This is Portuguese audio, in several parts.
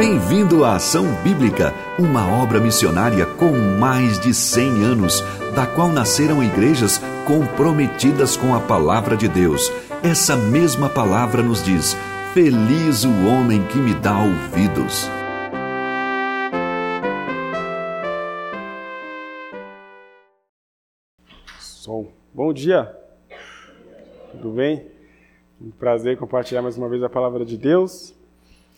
Bem-vindo à Ação Bíblica, uma obra missionária com mais de 100 anos, da qual nasceram igrejas comprometidas com a palavra de Deus. Essa mesma palavra nos diz: Feliz o homem que me dá ouvidos. Som. Bom dia. Tudo bem? Um prazer compartilhar mais uma vez a palavra de Deus.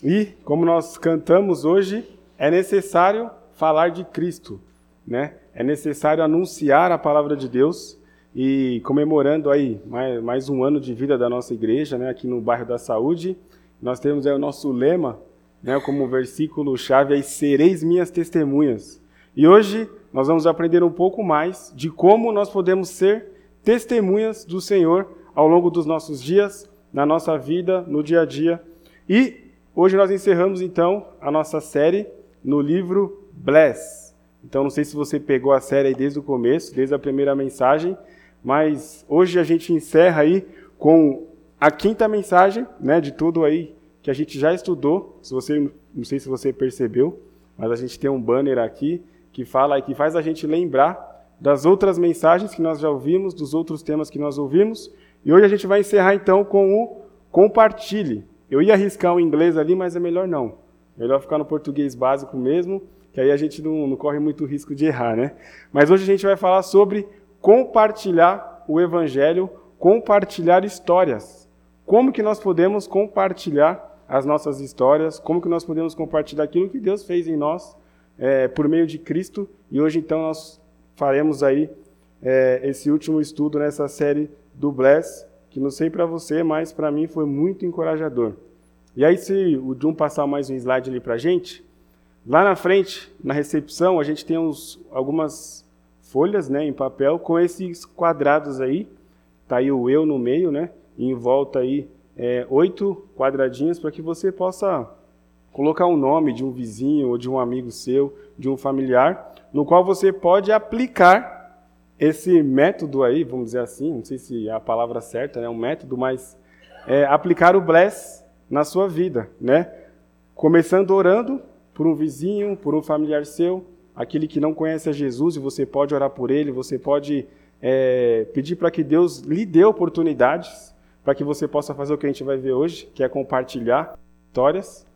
E, como nós cantamos hoje, é necessário falar de Cristo, né? É necessário anunciar a palavra de Deus e comemorando aí mais, mais um ano de vida da nossa igreja, né? Aqui no bairro da Saúde, nós temos aí o nosso lema, né? Como versículo chave aí, sereis minhas testemunhas. E hoje nós vamos aprender um pouco mais de como nós podemos ser testemunhas do Senhor ao longo dos nossos dias, na nossa vida, no dia a dia. E Hoje nós encerramos então a nossa série no livro Bless. Então não sei se você pegou a série aí desde o começo, desde a primeira mensagem, mas hoje a gente encerra aí com a quinta mensagem, né, de tudo aí que a gente já estudou. Se você não sei se você percebeu, mas a gente tem um banner aqui que fala e que faz a gente lembrar das outras mensagens que nós já ouvimos, dos outros temas que nós ouvimos. E hoje a gente vai encerrar então com o compartilhe. Eu ia arriscar o inglês ali, mas é melhor não. Melhor ficar no português básico mesmo, que aí a gente não, não corre muito risco de errar, né? Mas hoje a gente vai falar sobre compartilhar o evangelho, compartilhar histórias. Como que nós podemos compartilhar as nossas histórias? Como que nós podemos compartilhar aquilo que Deus fez em nós é, por meio de Cristo? E hoje então nós faremos aí é, esse último estudo nessa série do Bless, que não sei para você, mas para mim foi muito encorajador. E aí, se o Jun passar mais um slide ali para a gente, lá na frente, na recepção, a gente tem uns, algumas folhas né, em papel com esses quadrados aí. Tá aí o eu no meio, né? E em volta aí é, oito quadradinhos para que você possa colocar o um nome de um vizinho ou de um amigo seu, de um familiar, no qual você pode aplicar esse método aí, vamos dizer assim, não sei se é a palavra certa, é né, um método, mas é, aplicar o bless na sua vida, né? Começando orando por um vizinho, por um familiar seu, aquele que não conhece a Jesus, e você pode orar por ele, você pode é, pedir para que Deus lhe dê oportunidades para que você possa fazer o que a gente vai ver hoje, que é compartilhar histórias.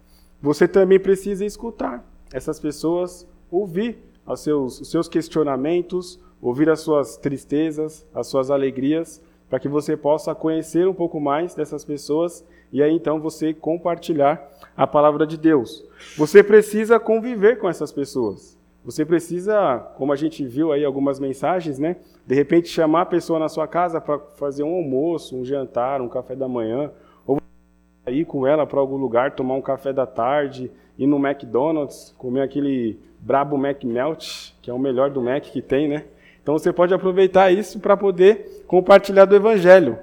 Você também precisa escutar essas pessoas, ouvir os seus, os seus questionamentos, ouvir as suas tristezas, as suas alegrias, para que você possa conhecer um pouco mais dessas pessoas e aí então você compartilhar a palavra de Deus. Você precisa conviver com essas pessoas. Você precisa, como a gente viu aí algumas mensagens, né? De repente chamar a pessoa na sua casa para fazer um almoço, um jantar, um café da manhã, ou ir com ela para algum lugar, tomar um café da tarde, ir no McDonald's, comer aquele brabo Mac Melt, que é o melhor do Mac que tem, né? Então você pode aproveitar isso para poder compartilhar do Evangelho.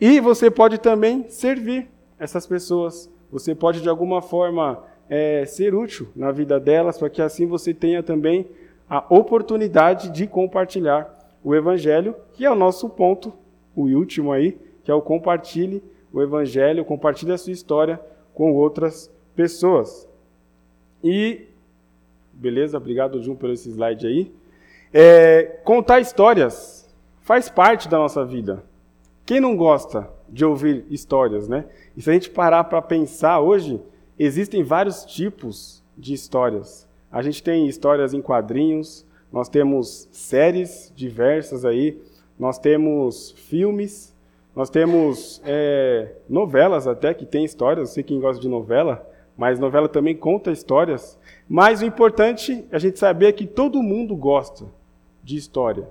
E você pode também servir essas pessoas. Você pode, de alguma forma, é, ser útil na vida delas, para que assim você tenha também a oportunidade de compartilhar o Evangelho, que é o nosso ponto, o último aí, que é o compartilhe o Evangelho, compartilhe a sua história com outras pessoas. E, beleza, obrigado, Jun, por esse slide aí. É, contar histórias faz parte da nossa vida. Quem não gosta de ouvir histórias, né? E se a gente parar para pensar hoje, existem vários tipos de histórias. A gente tem histórias em quadrinhos, nós temos séries diversas aí, nós temos filmes, nós temos é, novelas até que tem histórias. Eu sei quem gosta de novela, mas novela também conta histórias. Mas o importante é a gente saber que todo mundo gosta de história.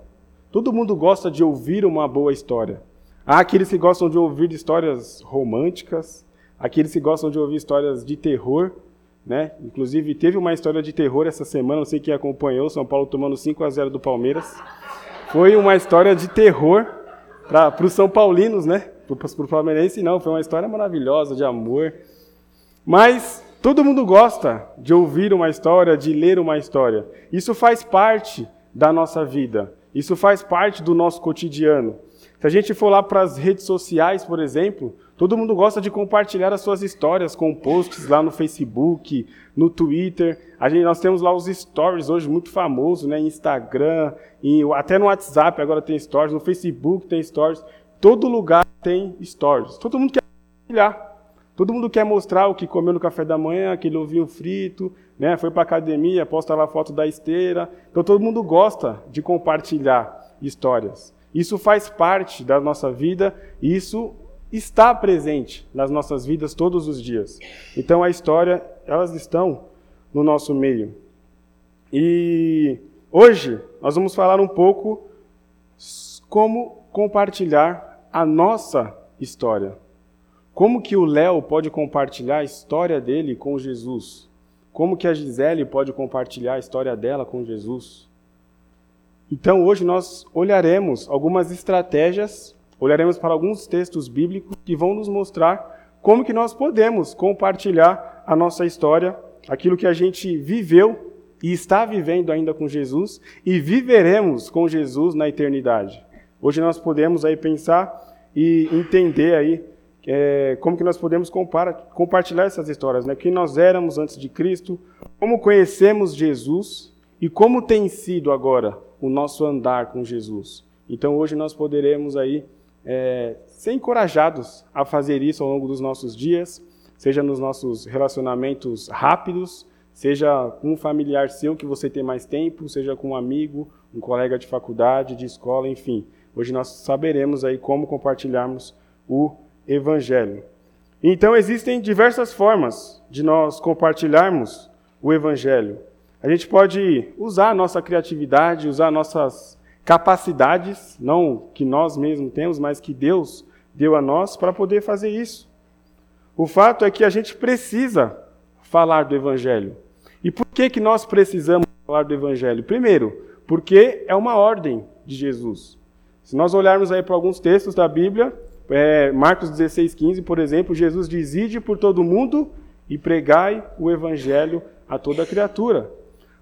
Todo mundo gosta de ouvir uma boa história. Há aqueles que gostam de ouvir histórias românticas, aqueles que gostam de ouvir histórias de terror, né? Inclusive teve uma história de terror essa semana, não sei quem acompanhou, São Paulo tomando 5 a 0 do Palmeiras. Foi uma história de terror para os São Paulinos, né? Para o Palmeirense não, foi uma história maravilhosa de amor. Mas todo mundo gosta de ouvir uma história, de ler uma história. Isso faz parte da nossa vida. Isso faz parte do nosso cotidiano. Se a gente for lá para as redes sociais, por exemplo, Todo mundo gosta de compartilhar as suas histórias com posts lá no Facebook, no Twitter. A gente, nós temos lá os stories hoje muito famosos, né? Instagram, e até no WhatsApp agora tem stories, no Facebook tem stories. Todo lugar tem stories. Todo mundo quer compartilhar. Todo mundo quer mostrar o que comeu no café da manhã, aquele ovinho frito, né? Foi para academia, posta lá foto da esteira. Então todo mundo gosta de compartilhar histórias. Isso faz parte da nossa vida e isso está presente nas nossas vidas todos os dias. Então a história, elas estão no nosso meio. E hoje nós vamos falar um pouco como compartilhar a nossa história. Como que o Léo pode compartilhar a história dele com Jesus? Como que a Gisele pode compartilhar a história dela com Jesus? Então hoje nós olharemos algumas estratégias olharemos para alguns textos bíblicos que vão nos mostrar como que nós podemos compartilhar a nossa história, aquilo que a gente viveu e está vivendo ainda com Jesus e viveremos com Jesus na eternidade. Hoje nós podemos aí pensar e entender aí é, como que nós podemos compartilhar essas histórias, né? Quem nós éramos antes de Cristo, como conhecemos Jesus e como tem sido agora o nosso andar com Jesus. Então hoje nós poderemos aí é, ser encorajados a fazer isso ao longo dos nossos dias, seja nos nossos relacionamentos rápidos, seja com um familiar seu que você tem mais tempo, seja com um amigo, um colega de faculdade, de escola, enfim. Hoje nós saberemos aí como compartilharmos o evangelho. Então existem diversas formas de nós compartilharmos o evangelho. A gente pode usar a nossa criatividade, usar nossas capacidades, não que nós mesmos temos, mas que Deus deu a nós para poder fazer isso. O fato é que a gente precisa falar do Evangelho. E por que, que nós precisamos falar do Evangelho? Primeiro, porque é uma ordem de Jesus. Se nós olharmos aí para alguns textos da Bíblia, é, Marcos 16, 15, por exemplo, Jesus diz: Ide por todo mundo e pregai o Evangelho a toda criatura.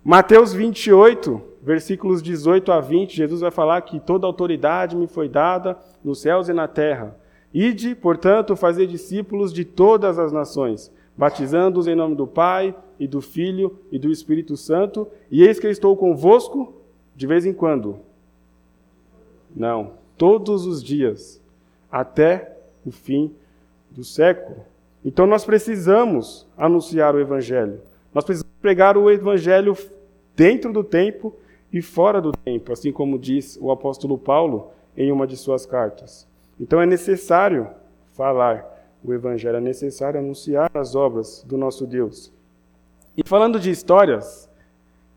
Mateus 28, versículos 18 a 20, Jesus vai falar que toda autoridade me foi dada nos céus e na terra. Ide, portanto, fazer discípulos de todas as nações, batizando-os em nome do Pai e do Filho e do Espírito Santo, e eis que eu estou convosco de vez em quando. Não, todos os dias, até o fim do século. Então nós precisamos anunciar o Evangelho. Nós precisamos pregar o Evangelho dentro do tempo e fora do tempo, assim como diz o apóstolo Paulo em uma de suas cartas. Então é necessário falar o Evangelho, é necessário anunciar as obras do nosso Deus. E falando de histórias,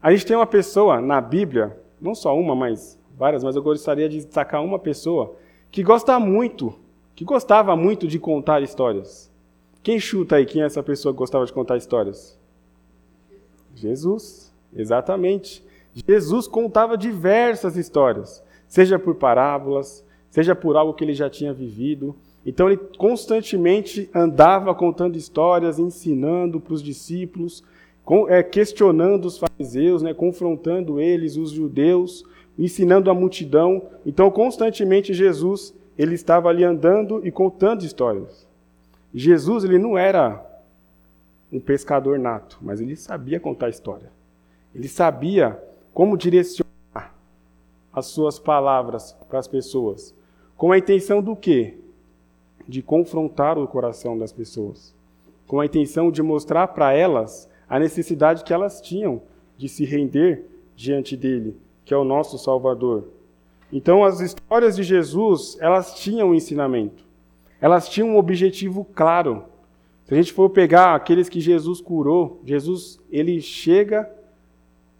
a gente tem uma pessoa na Bíblia, não só uma, mas várias, mas eu gostaria de destacar uma pessoa que gosta muito, que gostava muito de contar histórias. Quem chuta aí quem é essa pessoa que gostava de contar histórias? Jesus, exatamente. Jesus contava diversas histórias, seja por parábolas, seja por algo que ele já tinha vivido. Então ele constantemente andava contando histórias, ensinando para os discípulos, é, questionando os fariseus, né, confrontando eles, os judeus, ensinando a multidão. Então constantemente Jesus ele estava ali andando e contando histórias. Jesus ele não era um pescador nato, mas ele sabia contar história. Ele sabia como direcionar as suas palavras para as pessoas. Com a intenção do quê? De confrontar o coração das pessoas. Com a intenção de mostrar para elas a necessidade que elas tinham de se render diante dele, que é o nosso Salvador. Então, as histórias de Jesus, elas tinham um ensinamento. Elas tinham um objetivo claro. Se a gente for pegar aqueles que Jesus curou, Jesus, ele chega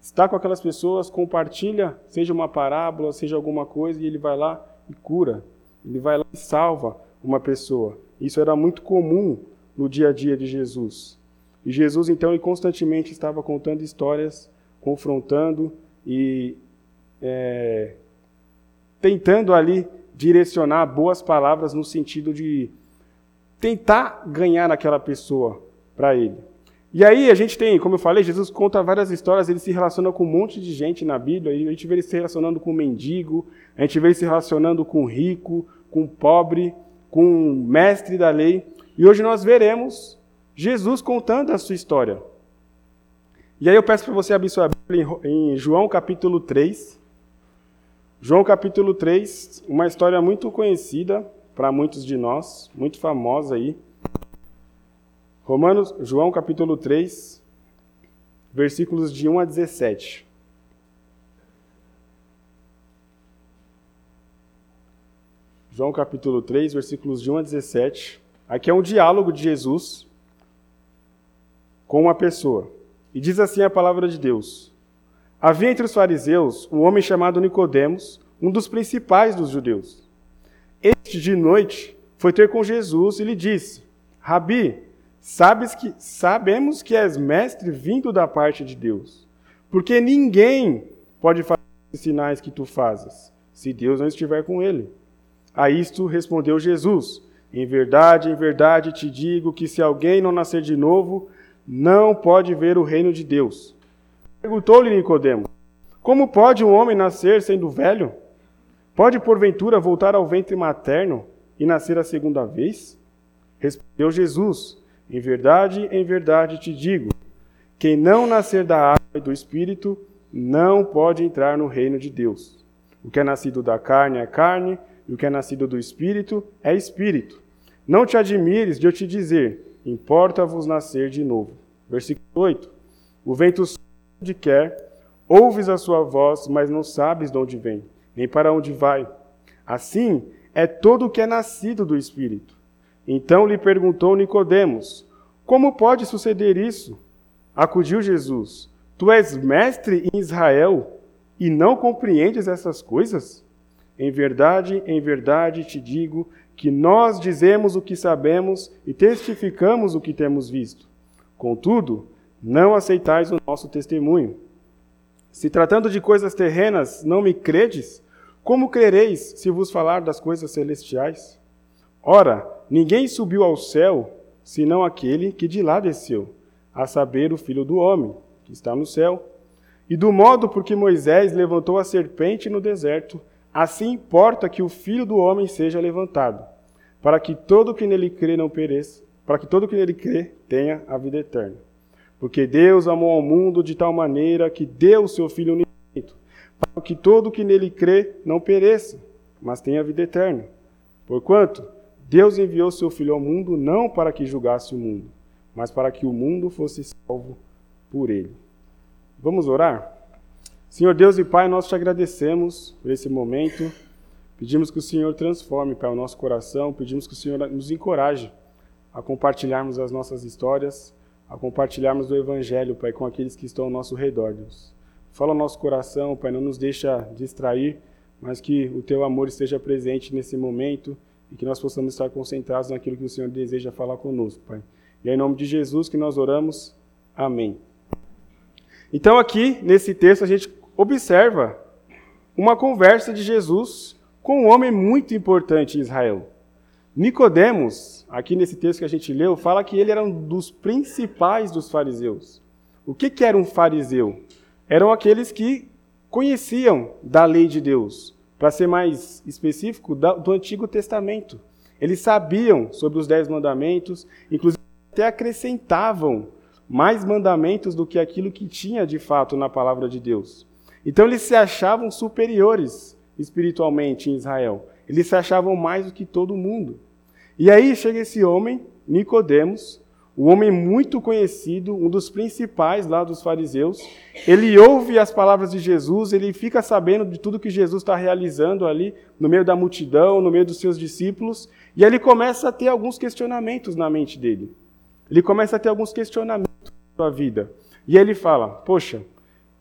está com aquelas pessoas, compartilha, seja uma parábola, seja alguma coisa, e ele vai lá e cura. Ele vai lá e salva uma pessoa. Isso era muito comum no dia a dia de Jesus. E Jesus, então, ele constantemente estava contando histórias, confrontando e é, tentando ali direcionar boas palavras no sentido de tentar ganhar aquela pessoa para ele. E aí a gente tem, como eu falei, Jesus conta várias histórias, ele se relaciona com um monte de gente na Bíblia, a gente vê ele se relacionando com mendigo, a gente vê ele se relacionando com rico, com pobre, com mestre da lei. E hoje nós veremos Jesus contando a sua história. E aí eu peço para você abrir sua Bíblia em João capítulo 3. João capítulo 3, uma história muito conhecida para muitos de nós, muito famosa aí. Romanos, João capítulo 3, versículos de 1 a 17. João capítulo 3, versículos de 1 a 17. Aqui é um diálogo de Jesus com uma pessoa. E diz assim a palavra de Deus: Havia entre os fariseus um homem chamado Nicodemos, um dos principais dos judeus. Este de noite foi ter com Jesus e lhe disse: Rabi, sabes que sabemos que és mestre vindo da parte de Deus, porque ninguém pode fazer os sinais que tu fazes, se Deus não estiver com ele. A isto respondeu Jesus: Em verdade, em verdade te digo que se alguém não nascer de novo, não pode ver o reino de Deus. Perguntou-lhe Nicodemo: Como pode um homem nascer sendo velho? Pode porventura voltar ao ventre materno e nascer a segunda vez? Respondeu Jesus: Em verdade, em verdade te digo: quem não nascer da água e do espírito não pode entrar no reino de Deus. O que é nascido da carne é carne, e o que é nascido do Espírito é Espírito. Não te admires de eu te dizer, importa-vos nascer de novo. Versículo 8. O vento onde quer, ouves a sua voz, mas não sabes de onde vem, nem para onde vai. Assim é todo o que é nascido do Espírito. Então lhe perguntou Nicodemos: Como pode suceder isso? Acudiu Jesus: Tu és mestre em Israel e não compreendes essas coisas? Em verdade, em verdade te digo que nós dizemos o que sabemos e testificamos o que temos visto. Contudo, não aceitais o nosso testemunho. Se tratando de coisas terrenas não me credes, como crereis se vos falar das coisas celestiais? Ora, ninguém subiu ao céu senão aquele que de lá desceu, a saber, o Filho do Homem, que está no céu. E do modo por que Moisés levantou a serpente no deserto, Assim importa que o Filho do homem seja levantado, para que todo que nele crê não pereça, para que todo que nele crê tenha a vida eterna. Porque Deus amou ao mundo de tal maneira que deu o seu Filho unigênito, para que todo que nele crê não pereça, mas tenha vida eterna. Porquanto Deus enviou seu Filho ao mundo não para que julgasse o mundo, mas para que o mundo fosse salvo por ele. Vamos orar? Senhor Deus e Pai, nós te agradecemos por esse momento. Pedimos que o Senhor transforme, Pai, o nosso coração. Pedimos que o Senhor nos encoraje a compartilharmos as nossas histórias, a compartilharmos o Evangelho, Pai, com aqueles que estão ao nosso redor, Deus. Fala o nosso coração, Pai, não nos deixa distrair, mas que o Teu amor esteja presente nesse momento e que nós possamos estar concentrados naquilo que o Senhor deseja falar conosco, Pai. E é em nome de Jesus que nós oramos. Amém. Então, aqui, nesse texto, a gente observa uma conversa de Jesus com um homem muito importante em Israel. Nicodemos, aqui nesse texto que a gente leu, fala que ele era um dos principais dos fariseus. O que, que era um fariseu? Eram aqueles que conheciam da lei de Deus, para ser mais específico, do Antigo Testamento. Eles sabiam sobre os dez mandamentos, inclusive até acrescentavam mais mandamentos do que aquilo que tinha de fato na palavra de Deus. Então eles se achavam superiores espiritualmente em Israel. Eles se achavam mais do que todo mundo. E aí chega esse homem, Nicodemos, um homem muito conhecido, um dos principais lá dos fariseus. Ele ouve as palavras de Jesus, ele fica sabendo de tudo que Jesus está realizando ali no meio da multidão, no meio dos seus discípulos, e ele começa a ter alguns questionamentos na mente dele. Ele começa a ter alguns questionamentos na sua vida. E ele fala: Poxa,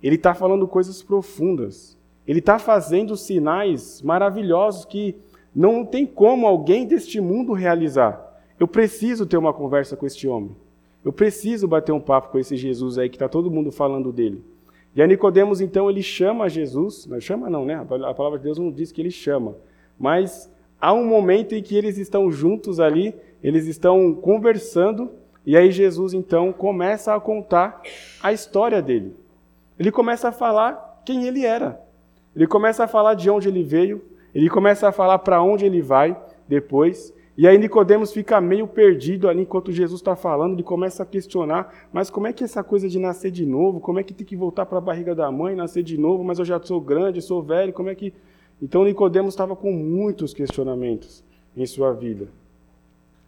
ele está falando coisas profundas. Ele está fazendo sinais maravilhosos que não tem como alguém deste mundo realizar. Eu preciso ter uma conversa com este homem. Eu preciso bater um papo com esse Jesus aí que está todo mundo falando dele. E a Nicodemos então ele chama Jesus, não chama não, né? A palavra de Deus não diz que ele chama, mas há um momento em que eles estão juntos ali, eles estão conversando e aí Jesus então começa a contar a história dele. Ele começa a falar quem ele era. Ele começa a falar de onde ele veio, ele começa a falar para onde ele vai depois, E aí Nicodemos fica meio perdido ali enquanto Jesus está falando, ele começa a questionar, mas como é que essa coisa de nascer de novo? Como é que tem que voltar para a barriga da mãe, nascer de novo, mas eu já sou grande, sou velho, como é que. Então Nicodemos estava com muitos questionamentos em sua vida.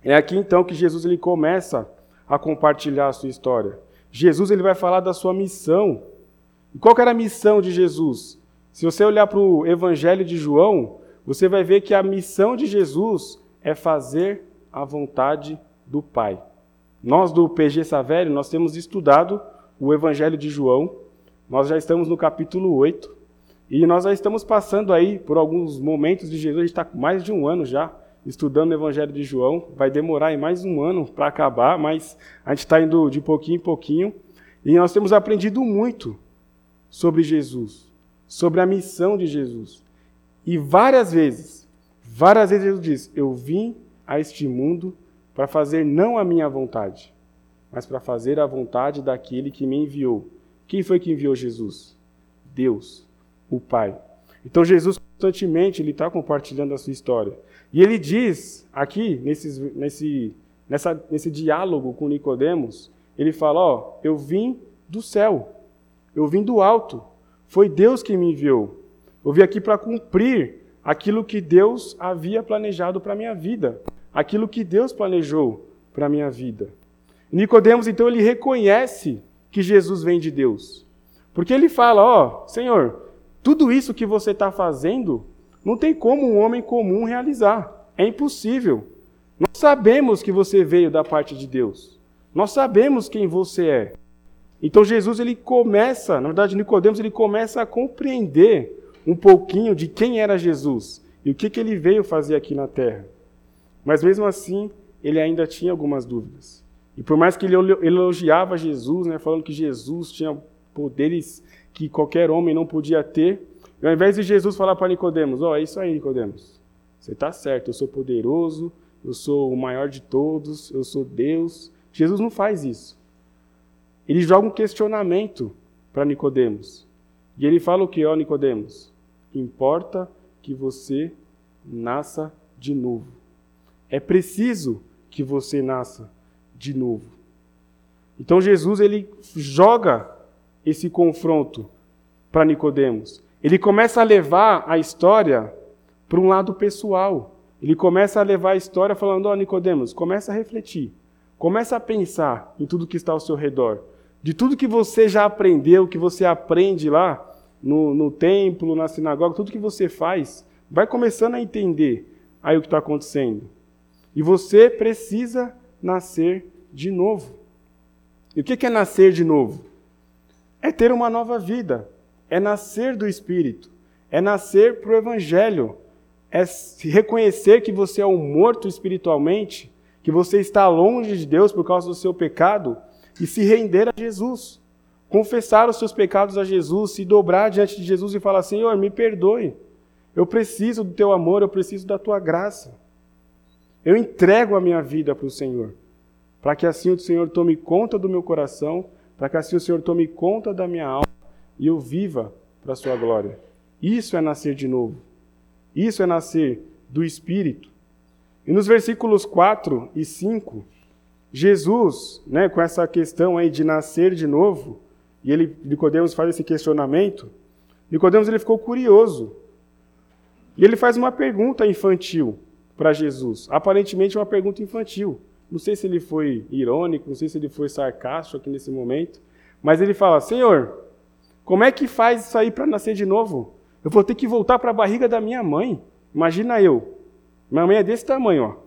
É aqui então que Jesus ele começa a compartilhar a sua história. Jesus ele vai falar da sua missão. E qual era a missão de Jesus? Se você olhar para o Evangelho de João, você vai ver que a missão de Jesus é fazer a vontade do Pai. Nós do PG Savério, nós temos estudado o Evangelho de João, nós já estamos no capítulo 8, e nós já estamos passando aí por alguns momentos de Jesus, a gente está mais de um ano já estudando o Evangelho de João, vai demorar aí mais um ano para acabar, mas a gente está indo de pouquinho em pouquinho, e nós temos aprendido muito sobre Jesus, sobre a missão de Jesus. E várias vezes Várias vezes Jesus diz: Eu vim a este mundo para fazer não a minha vontade, mas para fazer a vontade daquele que me enviou. Quem foi que enviou Jesus? Deus, o Pai. Então Jesus constantemente ele está compartilhando a sua história. E ele diz aqui nesse, nesse, nessa, nesse diálogo com Nicodemos, ele fala: ó, eu vim do céu, eu vim do alto, foi Deus que me enviou. Eu vim aqui para cumprir aquilo que Deus havia planejado para a minha vida, aquilo que Deus planejou para a minha vida. Nicodemos, então, ele reconhece que Jesus vem de Deus. Porque ele fala, ó, oh, Senhor, tudo isso que você está fazendo, não tem como um homem comum realizar. É impossível. Nós sabemos que você veio da parte de Deus. Nós sabemos quem você é. Então Jesus ele começa, na verdade Nicodemos ele começa a compreender um pouquinho de quem era Jesus e o que, que ele veio fazer aqui na terra. Mas mesmo assim, ele ainda tinha algumas dúvidas. E por mais que ele elogiava Jesus, né, falando que Jesus tinha poderes que qualquer homem não podia ter, ao invés de Jesus falar para Nicodemos, ó, oh, é isso aí, Nicodemos. Você está certo, eu sou poderoso, eu sou o maior de todos, eu sou Deus. Jesus não faz isso. Ele joga um questionamento para Nicodemos. E ele fala o que, ó, Nicodemos? Importa que você nasça de novo. É preciso que você nasça de novo. Então Jesus ele joga esse confronto para Nicodemos. Ele começa a levar a história para um lado pessoal. Ele começa a levar a história falando: "Ó, oh, Nicodemos, começa a refletir. Começa a pensar em tudo que está ao seu redor. De tudo que você já aprendeu, que você aprende lá, no, no templo, na sinagoga, tudo que você faz, vai começando a entender aí o que está acontecendo. E você precisa nascer de novo. E o que é nascer de novo? É ter uma nova vida, é nascer do Espírito, é nascer para o Evangelho, é reconhecer que você é um morto espiritualmente, que você está longe de Deus por causa do seu pecado e se render a Jesus confessar os seus pecados a Jesus, se dobrar diante de Jesus e falar: Senhor, me perdoe. Eu preciso do teu amor, eu preciso da tua graça. Eu entrego a minha vida para o Senhor, para que assim o Senhor tome conta do meu coração, para que assim o Senhor tome conta da minha alma e eu viva para a sua glória. Isso é nascer de novo. Isso é nascer do Espírito. E nos versículos 4 e 5, Jesus, né, com essa questão aí de nascer de novo, e ele, Nicodemos faz esse questionamento, Nicodemos ele ficou curioso. E ele faz uma pergunta infantil para Jesus. Aparentemente uma pergunta infantil. Não sei se ele foi irônico, não sei se ele foi sarcástico aqui nesse momento, mas ele fala: "Senhor, como é que faz isso aí para nascer de novo? Eu vou ter que voltar para a barriga da minha mãe. Imagina eu. Minha mãe é desse tamanho, ó.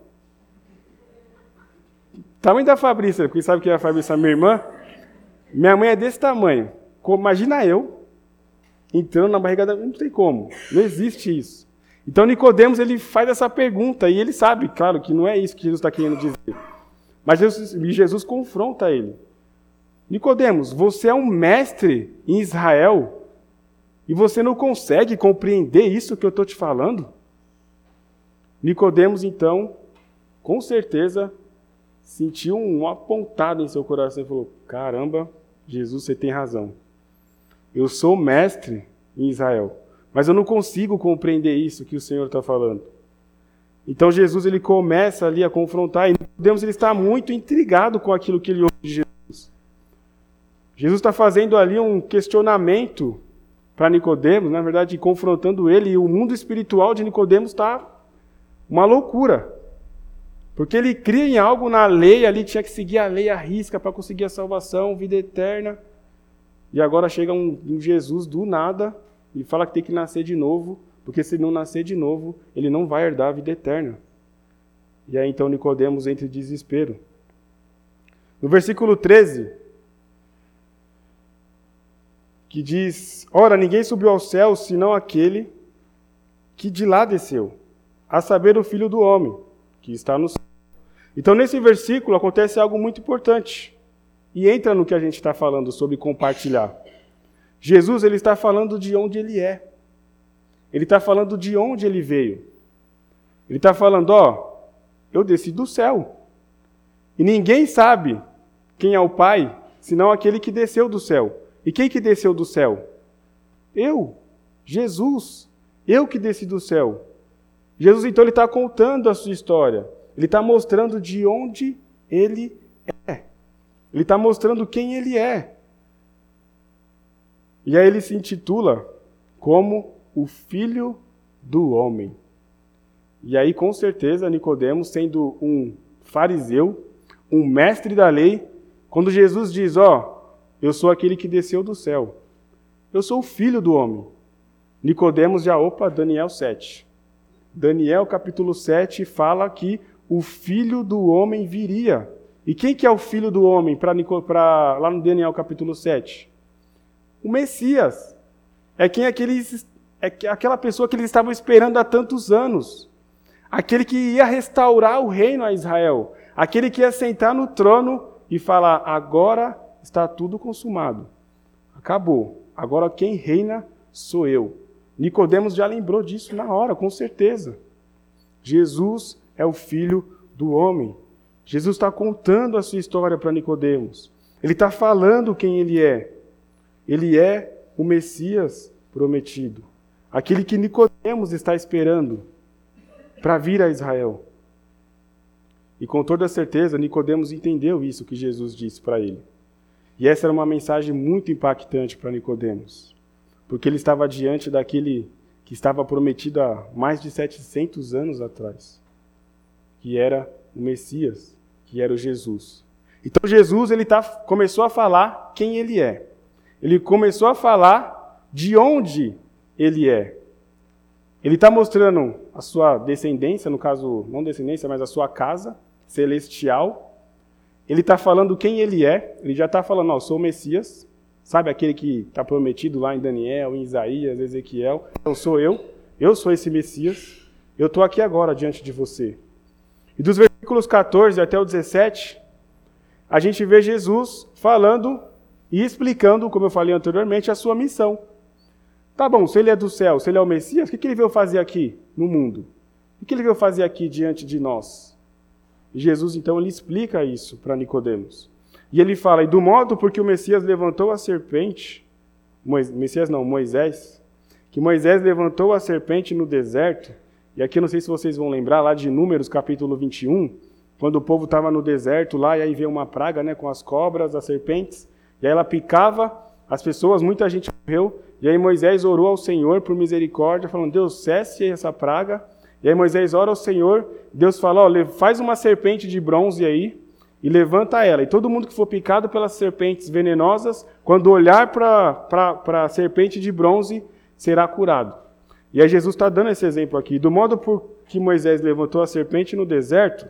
Tamanho da Fabrícia, porque sabe que é a Fabrícia, minha irmã, minha mãe é desse tamanho. Imagina eu entrando na barriga da não tem como, não existe isso. Então Nicodemos ele faz essa pergunta e ele sabe, claro, que não é isso que Jesus está querendo dizer. Mas Jesus, Jesus confronta ele. Nicodemos, você é um mestre em Israel e você não consegue compreender isso que eu estou te falando? Nicodemos, então, com certeza, sentiu uma pontada em seu coração e falou: Caramba, Jesus, você tem razão. Eu sou mestre em Israel, mas eu não consigo compreender isso que o Senhor está falando. Então Jesus ele começa ali a confrontar e Nicodemos ele está muito intrigado com aquilo que ele ouve de Jesus. Jesus está fazendo ali um questionamento para Nicodemos, na verdade confrontando ele e o mundo espiritual de Nicodemos está uma loucura. Porque ele cria em algo na lei, ali tinha que seguir a lei à risca para conseguir a salvação, vida eterna. E agora chega um, um Jesus do nada e fala que tem que nascer de novo porque se não nascer de novo, ele não vai herdar a vida eterna. E aí então Nicodemos entra em desespero. No versículo 13, que diz: Ora, ninguém subiu ao céu senão aquele que de lá desceu, a saber, o Filho do Homem, que está no. Então, nesse versículo acontece algo muito importante. E entra no que a gente está falando sobre compartilhar. Jesus ele está falando de onde ele é. Ele está falando de onde ele veio. Ele está falando, ó, eu desci do céu. E ninguém sabe quem é o Pai, senão aquele que desceu do céu. E quem que desceu do céu? Eu, Jesus. Eu que desci do céu. Jesus, então, ele está contando a sua história. Ele está mostrando de onde ele é. Ele está mostrando quem ele é. E aí ele se intitula como o filho do homem. E aí, com certeza, Nicodemos, sendo um fariseu, um mestre da lei, quando Jesus diz, ó, oh, eu sou aquele que desceu do céu. Eu sou o filho do homem. Nicodemos já, opa, Daniel 7. Daniel capítulo 7 fala que o filho do homem viria. E quem que é o filho do homem para lá no Daniel capítulo 7? O Messias. É quem aqueles é aquela pessoa que eles estavam esperando há tantos anos. Aquele que ia restaurar o reino a Israel. Aquele que ia sentar no trono e falar: agora está tudo consumado. Acabou. Agora quem reina sou eu. Nicodemos já lembrou disso na hora, com certeza. Jesus é o filho do homem. Jesus está contando a sua história para Nicodemos. Ele está falando quem ele é. Ele é o Messias prometido aquele que Nicodemos está esperando para vir a Israel. E com toda certeza Nicodemos entendeu isso que Jesus disse para ele. E essa era uma mensagem muito impactante para Nicodemos, porque ele estava diante daquele que estava prometido há mais de 700 anos atrás, que era o Messias, que era o Jesus. Então Jesus ele tá, começou a falar quem ele é. Ele começou a falar de onde ele é. Ele está mostrando a sua descendência, no caso, não descendência, mas a sua casa celestial. Ele está falando quem ele é. Ele já está falando, ó, sou o Messias. Sabe aquele que está prometido lá em Daniel, em Isaías, Ezequiel? Então sou eu. Eu sou esse Messias. Eu estou aqui agora diante de você. E dos versículos 14 até o 17, a gente vê Jesus falando e explicando, como eu falei anteriormente, a sua missão. Tá bom, se ele é do céu, se ele é o Messias, o que ele veio fazer aqui no mundo? O que ele veio fazer aqui diante de nós? Jesus, então, ele explica isso para Nicodemos. E ele fala, e do modo porque o Messias levantou a serpente, Messias não, Moisés, que Moisés levantou a serpente no deserto, e aqui não sei se vocês vão lembrar, lá de Números capítulo 21, quando o povo estava no deserto lá, e aí veio uma praga né, com as cobras, as serpentes, e aí ela picava as pessoas, muita gente morreu, e aí Moisés orou ao Senhor por misericórdia, falando: Deus, cesse essa praga. E aí Moisés ora ao Senhor, Deus fala: faz uma serpente de bronze aí e levanta ela. E todo mundo que for picado pelas serpentes venenosas, quando olhar para a serpente de bronze, será curado. E aí Jesus está dando esse exemplo aqui. Do modo por que Moisés levantou a serpente no deserto,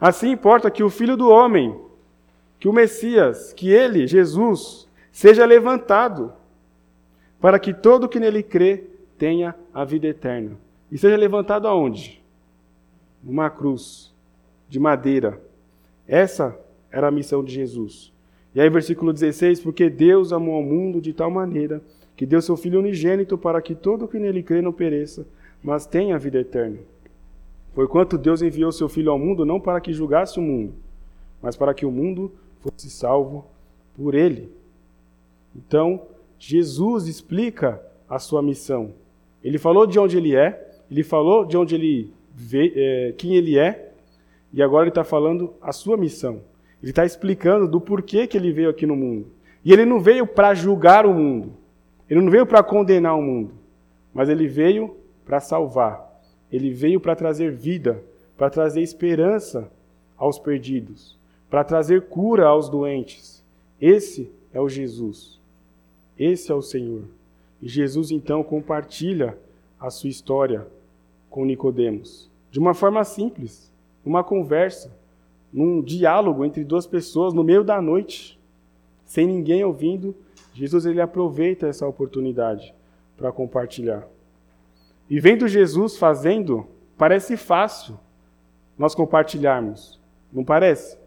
assim importa que o Filho do Homem, que o Messias, que ele, Jesus, seja levantado para que todo que nele crê tenha a vida eterna. E seja levantado aonde? Numa cruz de madeira. Essa era a missão de Jesus. E aí, versículo 16: Porque Deus amou ao mundo de tal maneira que deu seu Filho unigênito para que todo que nele crê não pereça, mas tenha vida eterna. Porquanto Deus enviou seu Filho ao mundo não para que julgasse o mundo, mas para que o mundo fosse salvo por ele. Então, Jesus explica a sua missão. Ele falou de onde ele é, ele falou de onde ele é, quem ele é, e agora ele está falando a sua missão. Ele está explicando do porquê que ele veio aqui no mundo. E ele não veio para julgar o mundo. Ele não veio para condenar o mundo. Mas ele veio para salvar. Ele veio para trazer vida, para trazer esperança aos perdidos, para trazer cura aos doentes. Esse é o Jesus. Esse é o Senhor. E Jesus então compartilha a sua história com Nicodemos, de uma forma simples, uma conversa, num diálogo entre duas pessoas no meio da noite, sem ninguém ouvindo. Jesus ele aproveita essa oportunidade para compartilhar. E vendo Jesus fazendo, parece fácil nós compartilharmos, não parece?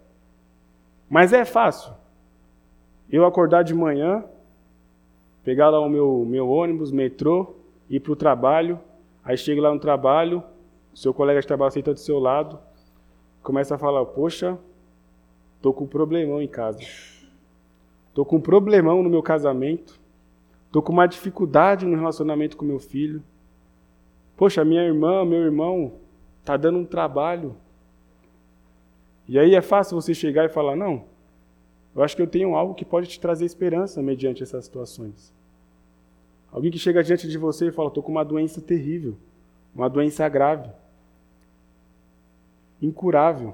Mas é fácil. Eu acordar de manhã, pegar lá o meu, meu ônibus, metrô, ir para o trabalho, aí chego lá no trabalho, seu colega de trabalho senta do seu lado, começa a falar, poxa, tô com um problemão em casa. Tô com um problemão no meu casamento. Tô com uma dificuldade no relacionamento com meu filho. Poxa, minha irmã, meu irmão, tá dando um trabalho. E aí é fácil você chegar e falar, não, eu acho que eu tenho algo que pode te trazer esperança mediante essas situações. Alguém que chega diante de você e fala: estou com uma doença terrível, uma doença grave, incurável.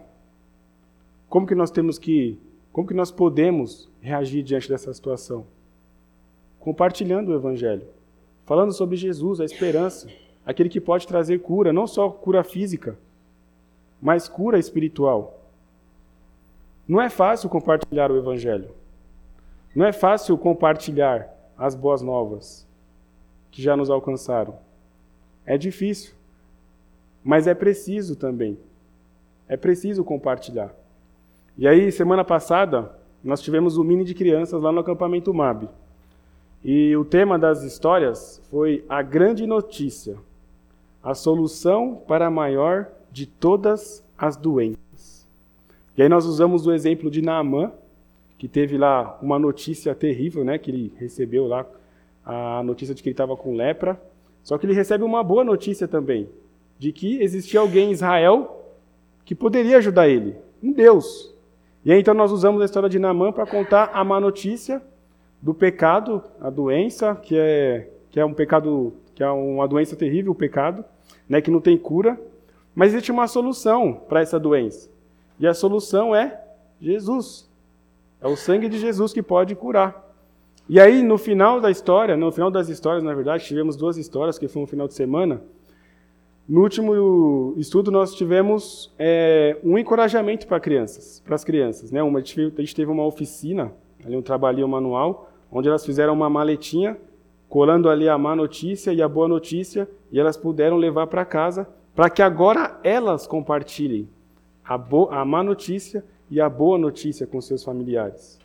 Como que nós temos que, como que nós podemos reagir diante dessa situação? Compartilhando o Evangelho, falando sobre Jesus, a esperança, aquele que pode trazer cura, não só cura física, mas cura espiritual. Não é fácil compartilhar o Evangelho. Não é fácil compartilhar as boas novas que já nos alcançaram. É difícil, mas é preciso também. É preciso compartilhar. E aí, semana passada, nós tivemos o mini de crianças lá no acampamento MAB. E o tema das histórias foi a grande notícia, a solução para a maior de todas as doenças. E aí nós usamos o exemplo de Naamã, que teve lá uma notícia terrível, né, que ele recebeu lá a notícia de que ele estava com lepra. Só que ele recebe uma boa notícia também, de que existia alguém em Israel que poderia ajudar ele, um Deus. E aí então nós usamos a história de Naamã para contar a má notícia do pecado, a doença, que é, que é um pecado, que é uma doença terrível, o pecado, né, que não tem cura, mas existe uma solução para essa doença. E a solução é Jesus. É o sangue de Jesus que pode curar. E aí, no final da história, no final das histórias, na verdade, tivemos duas histórias, que foi um final de semana. No último estudo, nós tivemos é, um encorajamento para crianças, para as crianças. Né? Uma, a gente teve uma oficina, ali um trabalhinho manual, onde elas fizeram uma maletinha, colando ali a má notícia e a boa notícia, e elas puderam levar para casa, para que agora elas compartilhem a, a má notícia e a boa notícia com seus familiares.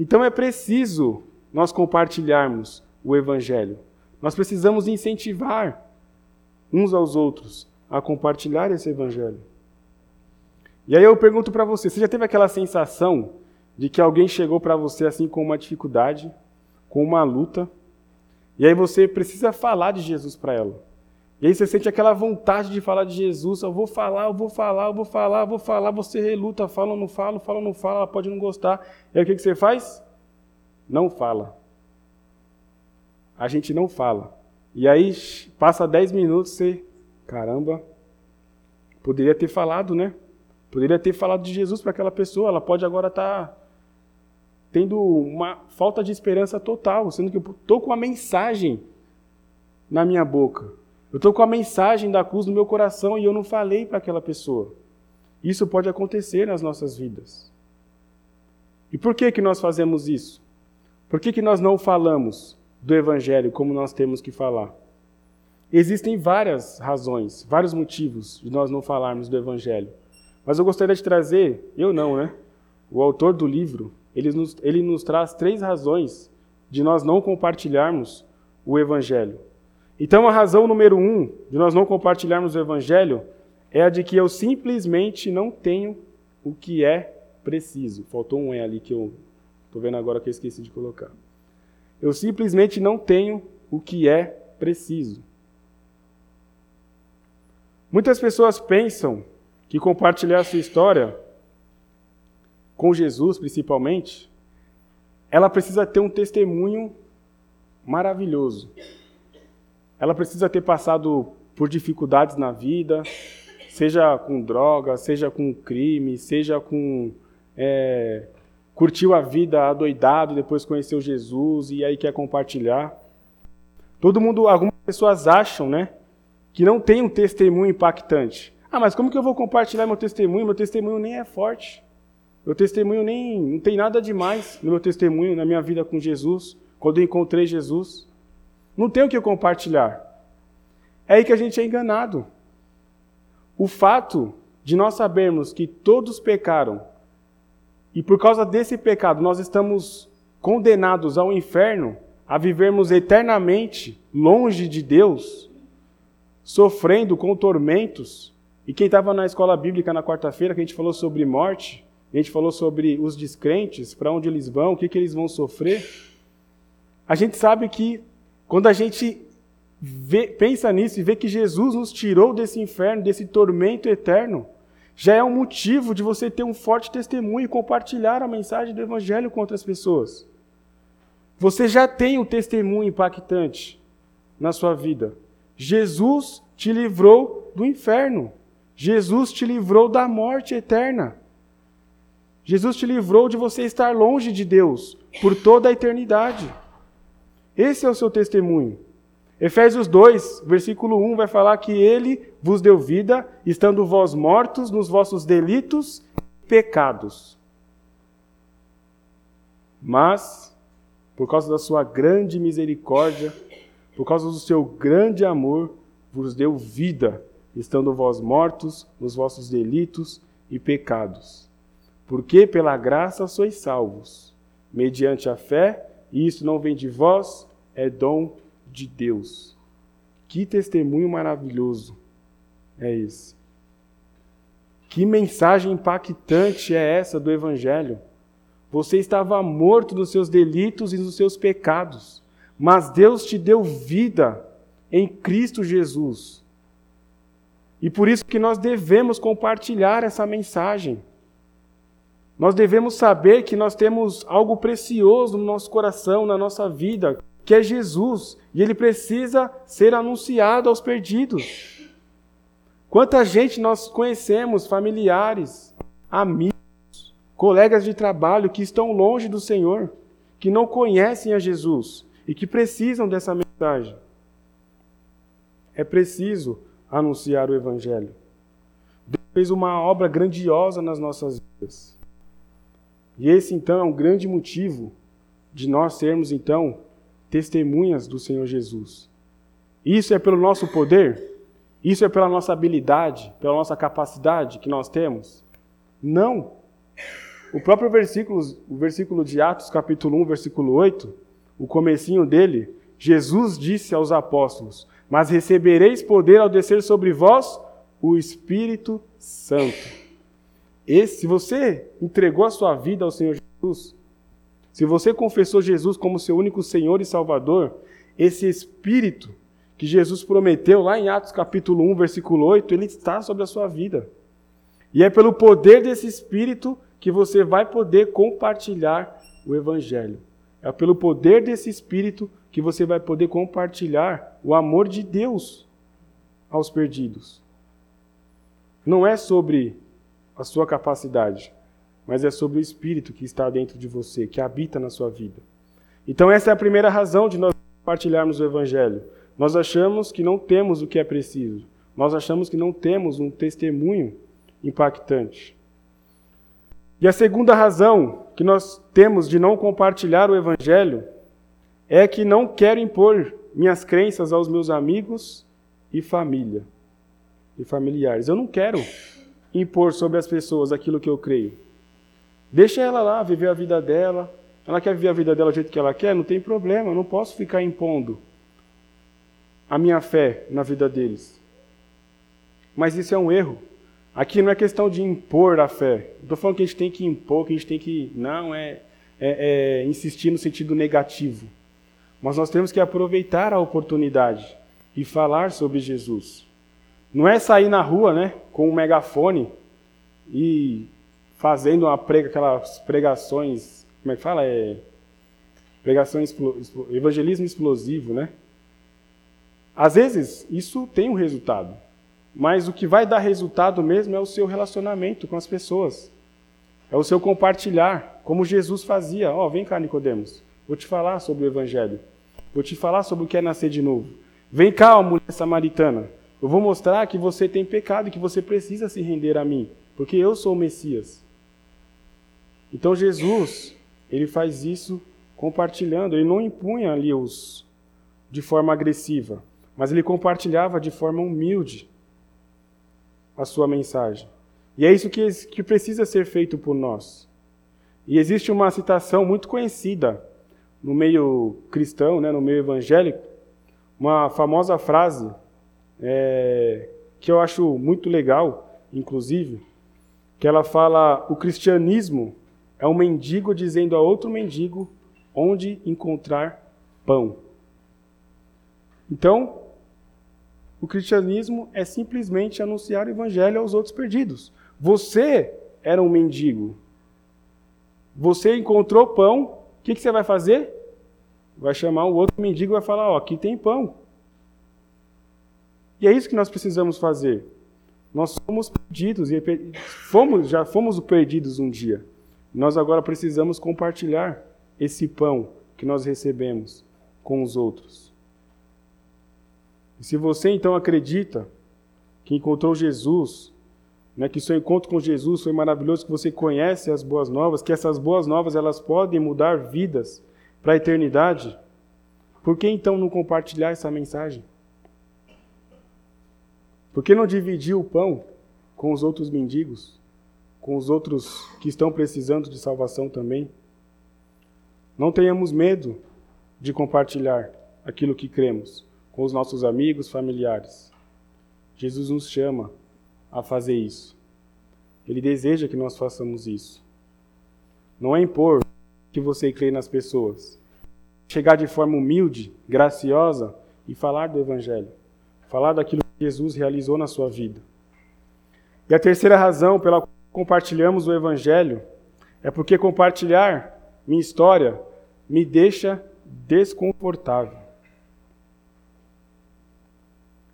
Então é preciso nós compartilharmos o Evangelho. Nós precisamos incentivar uns aos outros a compartilhar esse Evangelho. E aí eu pergunto para você: você já teve aquela sensação de que alguém chegou para você assim com uma dificuldade, com uma luta, e aí você precisa falar de Jesus para ela? E aí você sente aquela vontade de falar de Jesus, eu vou falar, eu vou falar, eu vou falar, eu vou falar, você reluta, fala ou não fala, fala ou não fala, ela pode não gostar. E aí o que, você faz? não fala. A gente não fala. E aí passa 10 minutos você, caramba, poderia ter falado, né? Poderia ter falado de Jesus para aquela pessoa. Ela pode agora estar tá tendo uma falta de esperança total, sendo que eu estou com a mensagem na minha boca. Eu estou com a mensagem da cruz no meu coração e eu não falei para aquela pessoa. Isso pode acontecer nas nossas vidas. E por que, que nós fazemos isso? Por que, que nós não falamos do Evangelho como nós temos que falar? Existem várias razões, vários motivos de nós não falarmos do Evangelho. Mas eu gostaria de trazer, eu não, né? O autor do livro, ele nos, ele nos traz três razões de nós não compartilharmos o Evangelho. Então, a razão número um de nós não compartilharmos o Evangelho é a de que eu simplesmente não tenho o que é preciso. Faltou um E ali que eu Estou vendo agora que eu esqueci de colocar. Eu simplesmente não tenho o que é preciso. Muitas pessoas pensam que compartilhar sua história, com Jesus principalmente, ela precisa ter um testemunho maravilhoso. Ela precisa ter passado por dificuldades na vida, seja com droga, seja com crime, seja com. É, curtiu a vida adoidado, depois conheceu Jesus e aí quer compartilhar. Todo mundo, algumas pessoas acham, né, que não tem um testemunho impactante. Ah, mas como que eu vou compartilhar meu testemunho? Meu testemunho nem é forte. Meu testemunho nem não tem nada demais no meu testemunho, na minha vida com Jesus, quando eu encontrei Jesus. Não tem o que compartilhar. É aí que a gente é enganado. O fato de nós sabermos que todos pecaram e por causa desse pecado nós estamos condenados ao inferno, a vivermos eternamente longe de Deus, sofrendo com tormentos. E quem estava na escola bíblica na quarta-feira, que a gente falou sobre morte, a gente falou sobre os descrentes, para onde eles vão, o que, que eles vão sofrer. A gente sabe que quando a gente vê, pensa nisso e vê que Jesus nos tirou desse inferno, desse tormento eterno, já é um motivo de você ter um forte testemunho e compartilhar a mensagem do Evangelho com outras pessoas. Você já tem um testemunho impactante na sua vida. Jesus te livrou do inferno. Jesus te livrou da morte eterna. Jesus te livrou de você estar longe de Deus por toda a eternidade. Esse é o seu testemunho. Efésios 2, versículo 1 vai falar que ele vos deu vida, estando vós mortos nos vossos delitos e pecados. Mas, por causa da sua grande misericórdia, por causa do seu grande amor, vos deu vida, estando vós mortos nos vossos delitos e pecados. Porque pela graça sois salvos, mediante a fé, e isso não vem de vós, é dom de Deus. Que testemunho maravilhoso é esse. Que mensagem impactante é essa do Evangelho? Você estava morto nos seus delitos e nos seus pecados, mas Deus te deu vida em Cristo Jesus. E por isso que nós devemos compartilhar essa mensagem. Nós devemos saber que nós temos algo precioso no nosso coração, na nossa vida, que é Jesus, e ele precisa ser anunciado aos perdidos. Quanta gente nós conhecemos, familiares, amigos, colegas de trabalho que estão longe do Senhor, que não conhecem a Jesus e que precisam dessa mensagem. É preciso anunciar o Evangelho. Deus fez uma obra grandiosa nas nossas vidas. E esse, então, é um grande motivo de nós sermos, então, testemunhas do Senhor Jesus. Isso é pelo nosso poder? Isso é pela nossa habilidade, pela nossa capacidade que nós temos? Não. O próprio versículo, o versículo de Atos, capítulo 1, versículo 8, o comecinho dele, Jesus disse aos apóstolos: "Mas recebereis poder ao descer sobre vós o Espírito Santo." Esse, se você entregou a sua vida ao Senhor Jesus, se você confessou Jesus como seu único Senhor e Salvador, esse Espírito que Jesus prometeu lá em Atos capítulo 1, versículo 8, ele está sobre a sua vida. E é pelo poder desse Espírito que você vai poder compartilhar o Evangelho. É pelo poder desse Espírito que você vai poder compartilhar o amor de Deus aos perdidos. Não é sobre a sua capacidade, mas é sobre o Espírito que está dentro de você, que habita na sua vida. Então, essa é a primeira razão de nós compartilharmos o Evangelho. Nós achamos que não temos o que é preciso. Nós achamos que não temos um testemunho impactante. E a segunda razão que nós temos de não compartilhar o Evangelho é que não quero impor minhas crenças aos meus amigos e família e familiares. Eu não quero impor sobre as pessoas aquilo que eu creio. Deixa ela lá viver a vida dela. Ela quer viver a vida dela do jeito que ela quer, não tem problema, eu não posso ficar impondo a minha fé na vida deles. Mas isso é um erro. Aqui não é questão de impor a fé. Estou falando que a gente tem que impor, que a gente tem que. Não, é, é, é insistir no sentido negativo. Mas nós temos que aproveitar a oportunidade e falar sobre Jesus. não é sair na rua, né, com um megafone e fazendo uma prega, aquelas pregações, como é que fala? É pregações, evangelismo explosivo, né? Às vezes isso tem um resultado, mas o que vai dar resultado mesmo é o seu relacionamento com as pessoas. É o seu compartilhar, como Jesus fazia. Ó, oh, vem cá, Nicodemos. Vou te falar sobre o evangelho. Vou te falar sobre o que é nascer de novo. Vem cá, ó, mulher samaritana. Eu vou mostrar que você tem pecado e que você precisa se render a mim, porque eu sou o Messias. Então Jesus, ele faz isso compartilhando, ele não impunha ali os de forma agressiva, mas ele compartilhava de forma humilde a sua mensagem. E é isso que, que precisa ser feito por nós. E existe uma citação muito conhecida no meio cristão, né, no meio evangélico, uma famosa frase é, que eu acho muito legal, inclusive, que ela fala: o cristianismo é um mendigo dizendo a outro mendigo onde encontrar pão. Então, o cristianismo é simplesmente anunciar o evangelho aos outros perdidos. Você era um mendigo. Você encontrou pão, o que, que você vai fazer? Vai chamar o outro mendigo e vai falar: Ó, aqui tem pão. E é isso que nós precisamos fazer. Nós somos perdidos e fomos, já fomos perdidos um dia. Nós agora precisamos compartilhar esse pão que nós recebemos com os outros. E se você então acredita que encontrou Jesus, né, que seu encontro com Jesus foi maravilhoso, que você conhece as boas novas, que essas boas novas elas podem mudar vidas para a eternidade, por que então não compartilhar essa mensagem? Por que não dividir o pão com os outros mendigos, com os outros que estão precisando de salvação também? Não tenhamos medo de compartilhar aquilo que cremos com os nossos amigos, familiares. Jesus nos chama a fazer isso. Ele deseja que nós façamos isso. Não é impor que você crê nas pessoas. Chegar de forma humilde, graciosa e falar do Evangelho. Falar daquilo que Jesus realizou na sua vida. E a terceira razão pela qual compartilhamos o Evangelho é porque compartilhar minha história me deixa desconfortável.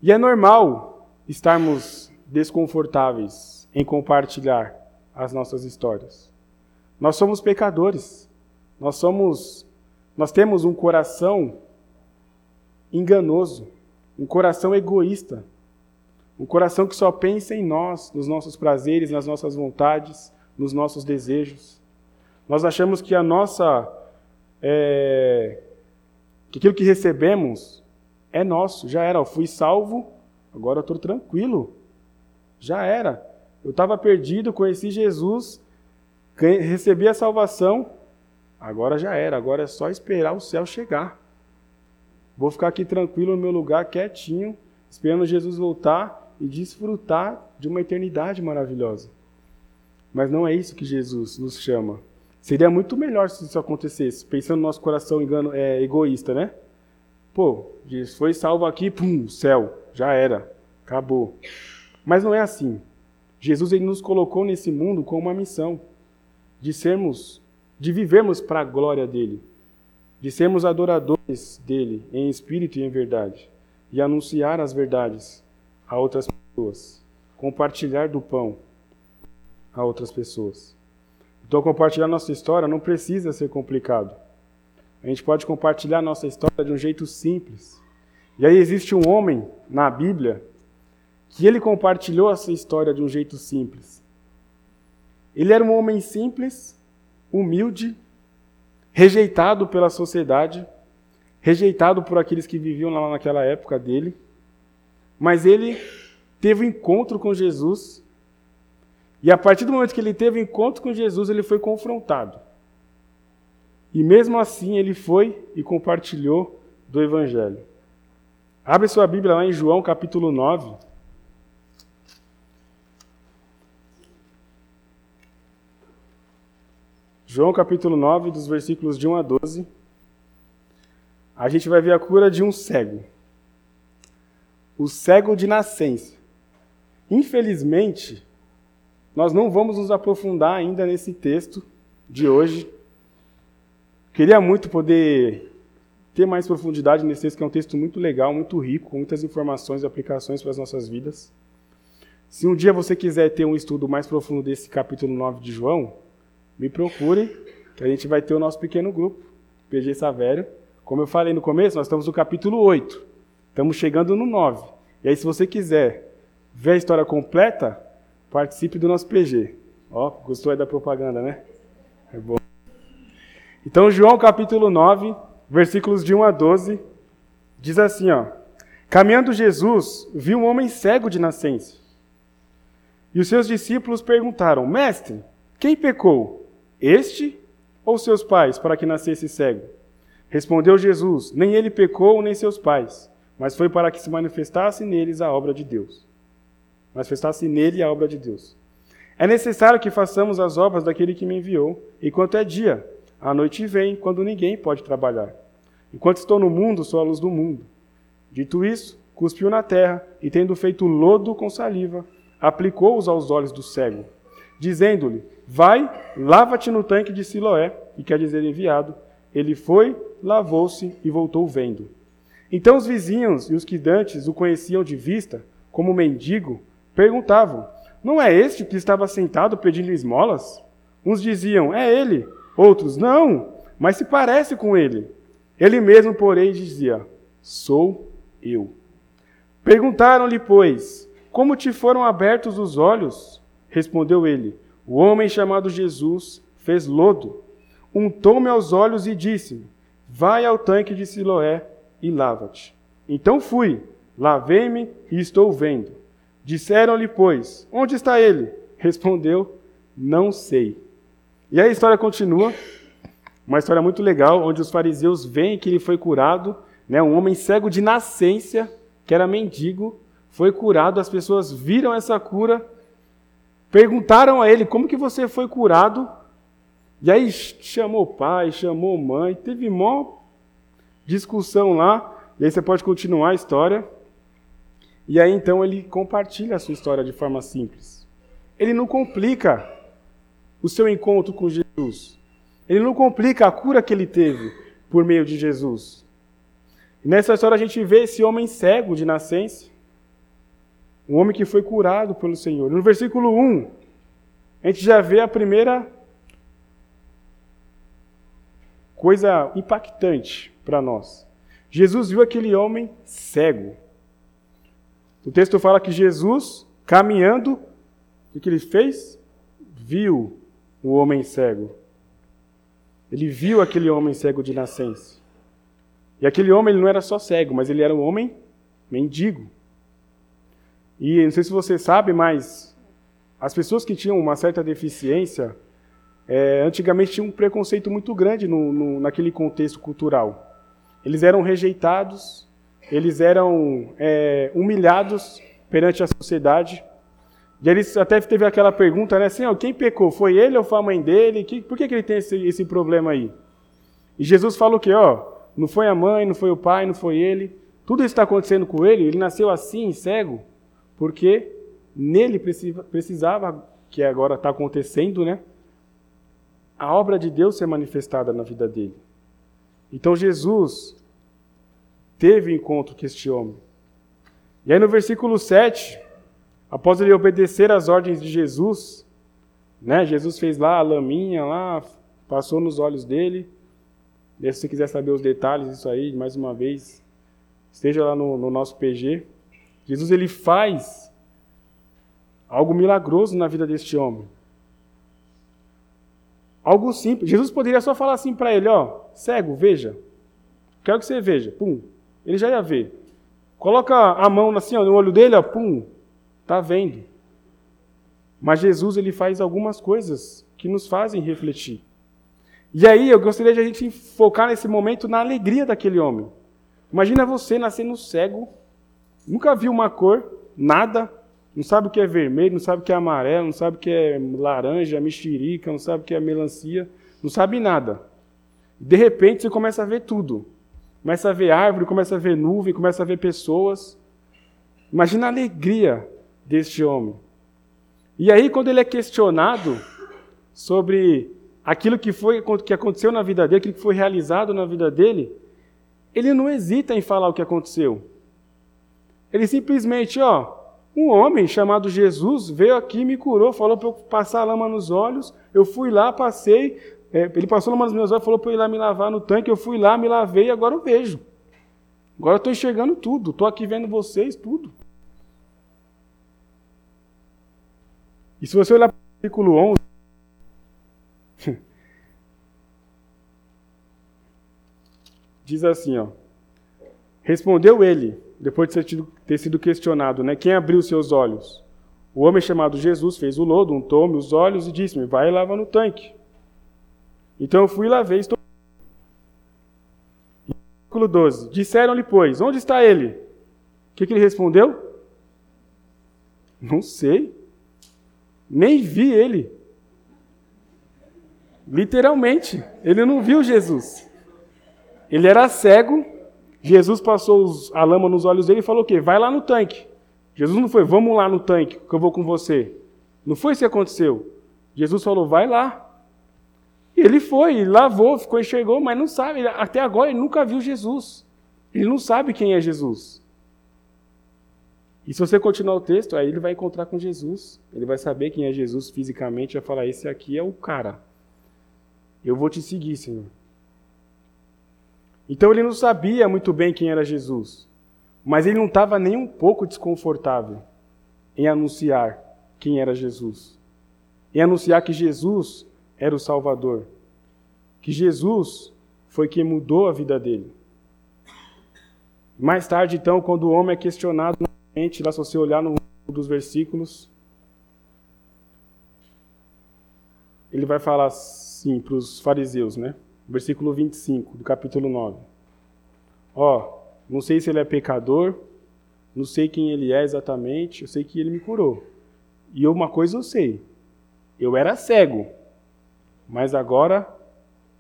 E é normal estarmos desconfortáveis em compartilhar as nossas histórias. Nós somos pecadores. Nós somos nós temos um coração enganoso, um coração egoísta, um coração que só pensa em nós, nos nossos prazeres, nas nossas vontades, nos nossos desejos. Nós achamos que a nossa é, que aquilo que recebemos é nosso, já era. Eu fui salvo, agora estou tranquilo. Já era. Eu estava perdido, conheci Jesus, recebi a salvação, agora já era. Agora é só esperar o céu chegar. Vou ficar aqui tranquilo no meu lugar, quietinho, esperando Jesus voltar e desfrutar de uma eternidade maravilhosa. Mas não é isso que Jesus nos chama. Seria muito melhor se isso acontecesse, pensando no nosso coração engano, é, egoísta, né? Pô, Jesus foi salvo aqui, pum, céu, já era, acabou. Mas não é assim. Jesus ele nos colocou nesse mundo com uma missão de sermos, de vivermos para a glória dele, de sermos adoradores dele em espírito e em verdade, e anunciar as verdades a outras pessoas, compartilhar do pão a outras pessoas. Então, compartilhar nossa história não precisa ser complicado. A gente pode compartilhar nossa história de um jeito simples. E aí existe um homem na Bíblia que ele compartilhou essa história de um jeito simples. Ele era um homem simples, humilde, rejeitado pela sociedade, rejeitado por aqueles que viviam lá naquela época dele, mas ele teve um encontro com Jesus e a partir do momento que ele teve encontro com Jesus, ele foi confrontado. E mesmo assim ele foi e compartilhou do Evangelho. Abre sua Bíblia lá em João capítulo 9. João capítulo 9, dos versículos de 1 a 12. A gente vai ver a cura de um cego. O cego de nascença. Infelizmente, nós não vamos nos aprofundar ainda nesse texto de hoje. Queria muito poder ter mais profundidade nesse texto, que é um texto muito legal, muito rico, com muitas informações e aplicações para as nossas vidas. Se um dia você quiser ter um estudo mais profundo desse capítulo 9 de João, me procure, que a gente vai ter o nosso pequeno grupo, PG Savério. Como eu falei no começo, nós estamos no capítulo 8. Estamos chegando no 9. E aí, se você quiser ver a história completa, participe do nosso PG. Ó, gostou aí da propaganda, né? É bom. Então, João capítulo 9, versículos de 1 a 12, diz assim, ó: Caminhando Jesus, viu um homem cego de nascença. E os seus discípulos perguntaram: Mestre, quem pecou? Este ou seus pais, para que nascesse cego? Respondeu Jesus: Nem ele pecou, nem seus pais, mas foi para que se manifestasse neles a obra de Deus. Manifestasse nele a obra de Deus. É necessário que façamos as obras daquele que me enviou, enquanto é dia. A noite vem, quando ninguém pode trabalhar. Enquanto estou no mundo, sou a luz do mundo. Dito isso, cuspiu na terra e, tendo feito lodo com saliva, aplicou-os aos olhos do cego, dizendo-lhe: Vai, lava-te no tanque de Siloé, e quer dizer enviado. Ele foi, lavou-se e voltou vendo. Então os vizinhos e os que dantes o conheciam de vista, como mendigo, perguntavam: Não é este que estava sentado pedindo esmolas? Uns diziam: É ele. Outros: Não, mas se parece com ele. Ele mesmo, porém, dizia: Sou eu. Perguntaram-lhe, pois: Como te foram abertos os olhos? Respondeu ele: o homem chamado Jesus fez lodo, untou-me aos olhos e disse-me: Vai ao tanque de Siloé e lava-te. Então fui, lavei-me e estou vendo. Disseram-lhe, pois, onde está ele? Respondeu, não sei. E a história continua, uma história muito legal, onde os fariseus veem que ele foi curado, né, um homem cego de nascença, que era mendigo, foi curado, as pessoas viram essa cura Perguntaram a ele como que você foi curado. E aí chamou pai, chamou mãe, teve mó discussão lá. E aí você pode continuar a história. E aí então ele compartilha a sua história de forma simples. Ele não complica o seu encontro com Jesus. Ele não complica a cura que ele teve por meio de Jesus. Nessa história a gente vê esse homem cego de nascença, um homem que foi curado pelo Senhor. No versículo 1, a gente já vê a primeira coisa impactante para nós. Jesus viu aquele homem cego. O texto fala que Jesus, caminhando, o que ele fez? Viu o homem cego. Ele viu aquele homem cego de nascença. E aquele homem ele não era só cego, mas ele era um homem mendigo. E não sei se você sabe, mas as pessoas que tinham uma certa deficiência, é, antigamente tinham um preconceito muito grande no, no, naquele contexto cultural. Eles eram rejeitados, eles eram é, humilhados perante a sociedade. E eles até teve aquela pergunta, né? Senhor, quem pecou? Foi ele ou foi a mãe dele? Que, por que, que ele tem esse, esse problema aí? E Jesus falou que, ó, não foi a mãe, não foi o pai, não foi ele. Tudo isso está acontecendo com ele. Ele nasceu assim, cego porque nele precisava, que agora está acontecendo, né? A obra de Deus ser manifestada na vida dele. Então Jesus teve encontro com este homem. E aí no versículo 7, após ele obedecer às ordens de Jesus, né? Jesus fez lá a laminha lá, passou nos olhos dele. E se você quiser saber os detalhes disso aí, mais uma vez, esteja lá no, no nosso PG. Jesus ele faz algo milagroso na vida deste homem. Algo simples. Jesus poderia só falar assim para ele, ó, cego, veja. Quero que você veja. Pum. Ele já ia ver. Coloca a mão assim, ó, no olho dele, ó, pum. Tá vendo. Mas Jesus ele faz algumas coisas que nos fazem refletir. E aí eu gostaria de a gente focar nesse momento na alegria daquele homem. Imagina você nascendo cego Nunca viu uma cor, nada, não sabe o que é vermelho, não sabe o que é amarelo, não sabe o que é laranja, mexerica, não sabe o que é melancia, não sabe nada. De repente você começa a ver tudo. Começa a ver árvore, começa a ver nuvem, começa a ver pessoas. Imagina a alegria deste homem. E aí, quando ele é questionado sobre aquilo que foi que aconteceu na vida dele, aquilo que foi realizado na vida dele, ele não hesita em falar o que aconteceu. Ele simplesmente, ó, um homem chamado Jesus veio aqui, me curou, falou para eu passar a lama nos olhos. Eu fui lá, passei, é, ele passou lama nos meus olhos, falou para eu ir lá me lavar no tanque. Eu fui lá, me lavei e agora eu vejo. Agora eu estou enxergando tudo, estou aqui vendo vocês, tudo. E se você olhar para o versículo 11, diz assim, ó. Respondeu ele, depois de ter, sido questionado, né? Quem abriu seus olhos? O homem chamado Jesus fez o lodo, untou-me os olhos e disse-me: Vai e lava no tanque. Então eu fui e lavei. Estou... Versículo 12: Disseram-lhe, pois, onde está ele? O que, que ele respondeu? Não sei. Nem vi ele. Literalmente, ele não viu Jesus. Ele era cego. Jesus passou a lama nos olhos dele e falou o quê? Vai lá no tanque. Jesus não foi, vamos lá no tanque, que eu vou com você. Não foi isso que aconteceu. Jesus falou, vai lá. Ele foi, lavou, ficou, enxergou, mas não sabe, até agora ele nunca viu Jesus. Ele não sabe quem é Jesus. E se você continuar o texto, aí ele vai encontrar com Jesus. Ele vai saber quem é Jesus fisicamente, vai falar: Esse aqui é o cara. Eu vou te seguir, Senhor. Então ele não sabia muito bem quem era Jesus, mas ele não estava nem um pouco desconfortável em anunciar quem era Jesus, em anunciar que Jesus era o Salvador, que Jesus foi quem mudou a vida dele. Mais tarde, então, quando o homem é questionado lá se você olhar no dos versículos, ele vai falar assim para os fariseus, né? Versículo 25 do capítulo 9. Ó, não sei se ele é pecador, não sei quem ele é exatamente, eu sei que ele me curou. E uma coisa eu sei, eu era cego, mas agora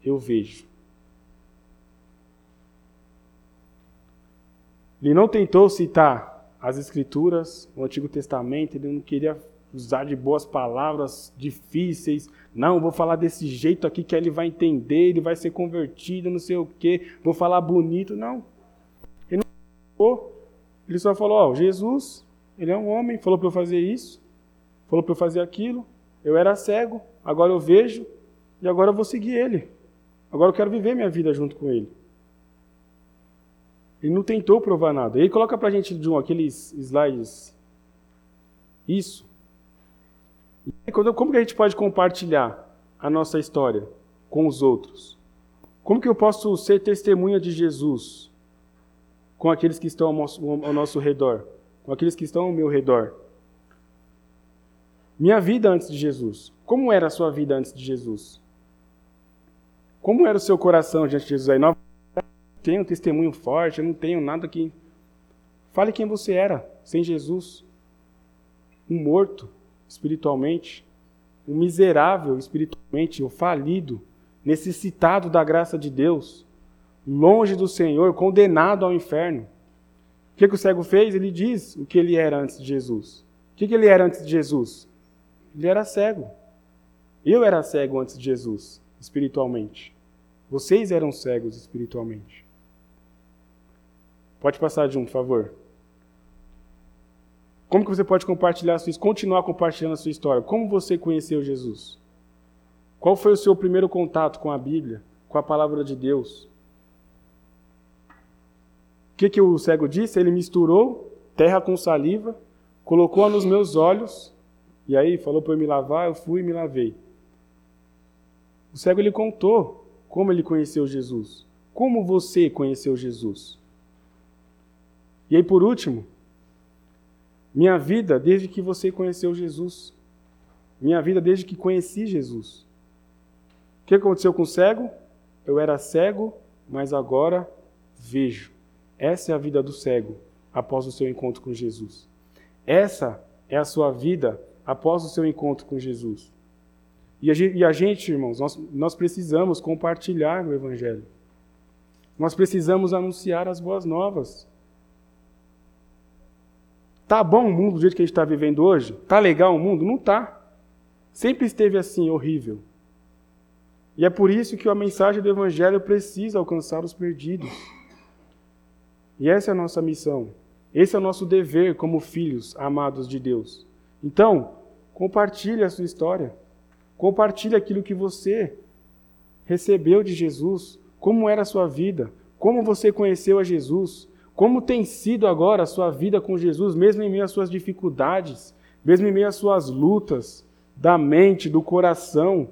eu vejo. Ele não tentou citar as Escrituras, o Antigo Testamento, ele não queria usar de boas palavras difíceis. Não, vou falar desse jeito aqui que ele vai entender, ele vai ser convertido, não sei o quê, vou falar bonito. Não. Ele não falou. Ele só falou: Ó, Jesus, ele é um homem, falou para eu fazer isso, falou para eu fazer aquilo. Eu era cego, agora eu vejo e agora eu vou seguir ele. Agora eu quero viver minha vida junto com ele. Ele não tentou provar nada. Ele coloca para a gente, John, aqueles slides. Isso. Como que a gente pode compartilhar a nossa história com os outros? Como que eu posso ser testemunha de Jesus com aqueles que estão ao nosso, redor? Com aqueles que estão ao meu redor? Minha vida antes de Jesus. Como era a sua vida antes de Jesus? Como era o seu coração diante de Jesus? Aí, tenho um testemunho forte, eu não tenho nada que. Fale quem você era sem Jesus. Um morto espiritualmente, um miserável espiritualmente, o falido, necessitado da graça de Deus, longe do Senhor, condenado ao inferno. O que, que o cego fez? Ele diz o que ele era antes de Jesus. O que, que ele era antes de Jesus? Ele era cego. Eu era cego antes de Jesus, espiritualmente. Vocês eram cegos espiritualmente. Pode passar de um, por favor. Como que você pode compartilhar sua, continuar compartilhando a sua história? Como você conheceu Jesus? Qual foi o seu primeiro contato com a Bíblia, com a palavra de Deus? O que, que o cego disse? Ele misturou terra com saliva, colocou-a nos meus olhos, e aí falou para eu me lavar, eu fui e me lavei. O cego ele contou como ele conheceu Jesus. Como você conheceu Jesus? E aí, por último, minha vida desde que você conheceu Jesus. Minha vida desde que conheci Jesus. O que aconteceu com o cego? Eu era cego, mas agora vejo. Essa é a vida do cego após o seu encontro com Jesus. Essa é a sua vida após o seu encontro com Jesus. E a gente, irmãos, nós, nós precisamos compartilhar o Evangelho. Nós precisamos anunciar as boas novas. Tá bom o mundo do jeito que a gente está vivendo hoje? Tá legal o mundo? Não tá. Sempre esteve assim, horrível. E é por isso que a mensagem do Evangelho precisa alcançar os perdidos. E essa é a nossa missão. Esse é o nosso dever como filhos amados de Deus. Então, compartilhe a sua história. Compartilhe aquilo que você recebeu de Jesus, como era a sua vida, como você conheceu a Jesus, como tem sido agora a sua vida com Jesus, mesmo em meio às suas dificuldades, mesmo em meio às suas lutas da mente, do coração,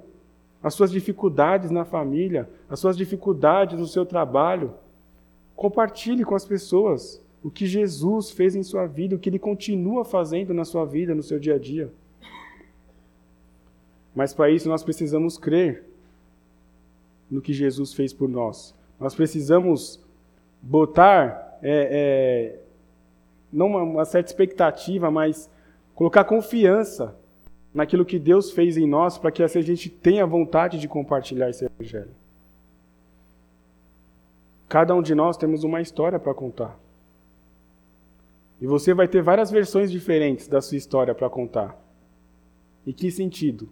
as suas dificuldades na família, as suas dificuldades no seu trabalho. Compartilhe com as pessoas o que Jesus fez em sua vida, o que ele continua fazendo na sua vida, no seu dia a dia. Mas para isso nós precisamos crer no que Jesus fez por nós. Nós precisamos botar é, é, não uma, uma certa expectativa, mas colocar confiança naquilo que Deus fez em nós para que assim a gente tenha vontade de compartilhar esse evangelho. Cada um de nós temos uma história para contar. E você vai ter várias versões diferentes da sua história para contar. Em que sentido?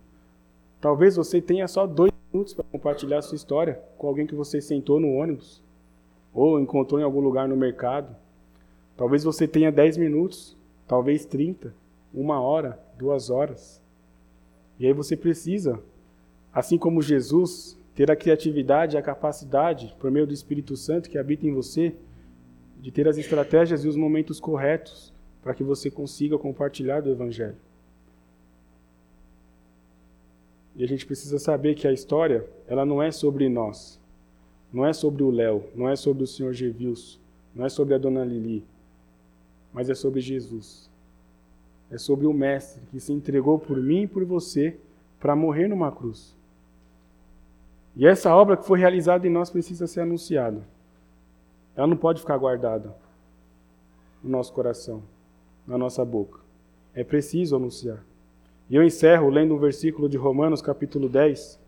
Talvez você tenha só dois minutos para compartilhar a sua história com alguém que você sentou no ônibus ou encontrou em algum lugar no mercado. Talvez você tenha 10 minutos, talvez 30, uma hora, duas horas. E aí você precisa, assim como Jesus, ter a criatividade a capacidade, por meio do Espírito Santo que habita em você, de ter as estratégias e os momentos corretos para que você consiga compartilhar do Evangelho. E a gente precisa saber que a história, ela não é sobre nós. Não é sobre o Léo, não é sobre o senhor Gevilso, não é sobre a dona Lili, mas é sobre Jesus. É sobre o Mestre que se entregou por mim e por você para morrer numa cruz. E essa obra que foi realizada em nós precisa ser anunciada. Ela não pode ficar guardada no nosso coração, na nossa boca. É preciso anunciar. E eu encerro lendo um versículo de Romanos, capítulo 10,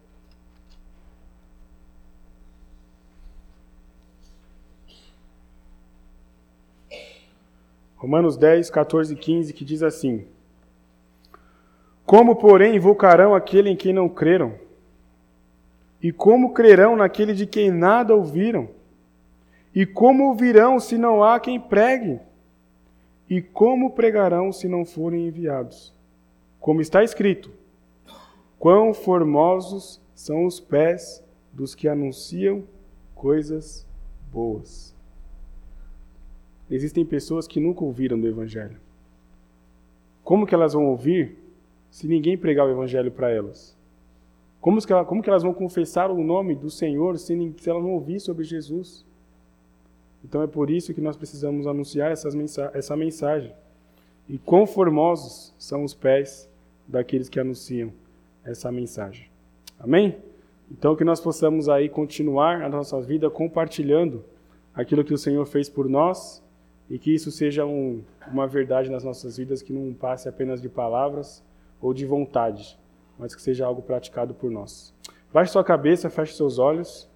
Romanos 10, 14 e 15, que diz assim: Como, porém, invocarão aquele em quem não creram? E como crerão naquele de quem nada ouviram? E como ouvirão se não há quem pregue? E como pregarão se não forem enviados? Como está escrito: Quão formosos são os pés dos que anunciam coisas boas. Existem pessoas que nunca ouviram do Evangelho. Como que elas vão ouvir se ninguém pregar o Evangelho para elas? Como que, como que elas vão confessar o nome do Senhor se, se elas não ouvir sobre Jesus? Então é por isso que nós precisamos anunciar mensa essa mensagem. E quão formosos são os pés daqueles que anunciam essa mensagem. Amém? Então que nós possamos aí continuar a nossa vida compartilhando aquilo que o Senhor fez por nós e que isso seja um, uma verdade nas nossas vidas que não passe apenas de palavras ou de vontade, mas que seja algo praticado por nós. Baixe sua cabeça, feche seus olhos.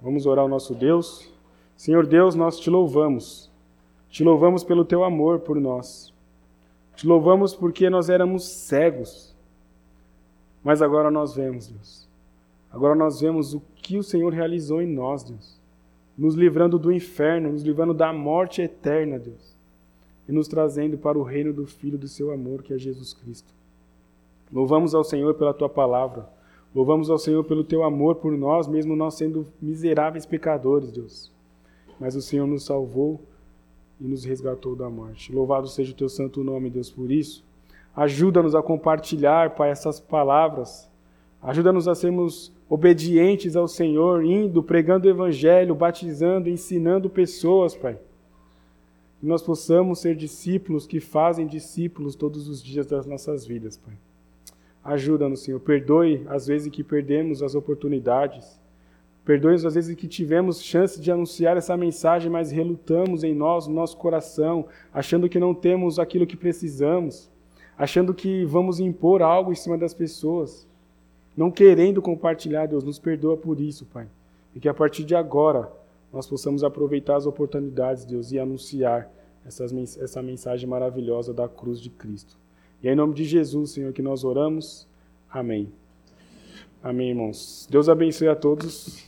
Vamos orar ao nosso Deus. Senhor Deus, nós te louvamos. Te louvamos pelo teu amor por nós. Te louvamos porque nós éramos cegos. Mas agora nós vemos, Deus. Agora nós vemos o que o Senhor realizou em nós, Deus nos livrando do inferno, nos livrando da morte eterna, Deus, e nos trazendo para o reino do Filho do seu amor, que é Jesus Cristo. Louvamos ao Senhor pela tua palavra. Louvamos ao Senhor pelo teu amor por nós, mesmo nós sendo miseráveis pecadores, Deus. Mas o Senhor nos salvou e nos resgatou da morte. Louvado seja o teu santo nome, Deus, por isso. Ajuda-nos a compartilhar, Pai, essas palavras. Ajuda-nos a sermos obedientes ao Senhor, indo, pregando o Evangelho, batizando, ensinando pessoas, Pai. Que nós possamos ser discípulos que fazem discípulos todos os dias das nossas vidas, Pai. Ajuda-nos, Senhor. Perdoe as vezes que perdemos as oportunidades. Perdoe as vezes que tivemos chance de anunciar essa mensagem, mas relutamos em nós, no nosso coração, achando que não temos aquilo que precisamos, achando que vamos impor algo em cima das pessoas não querendo compartilhar, Deus, nos perdoa por isso, Pai. E que a partir de agora nós possamos aproveitar as oportunidades, Deus, e anunciar essa mensagem maravilhosa da cruz de Cristo. E é em nome de Jesus, Senhor, que nós oramos. Amém. Amém, irmãos. Deus abençoe a todos.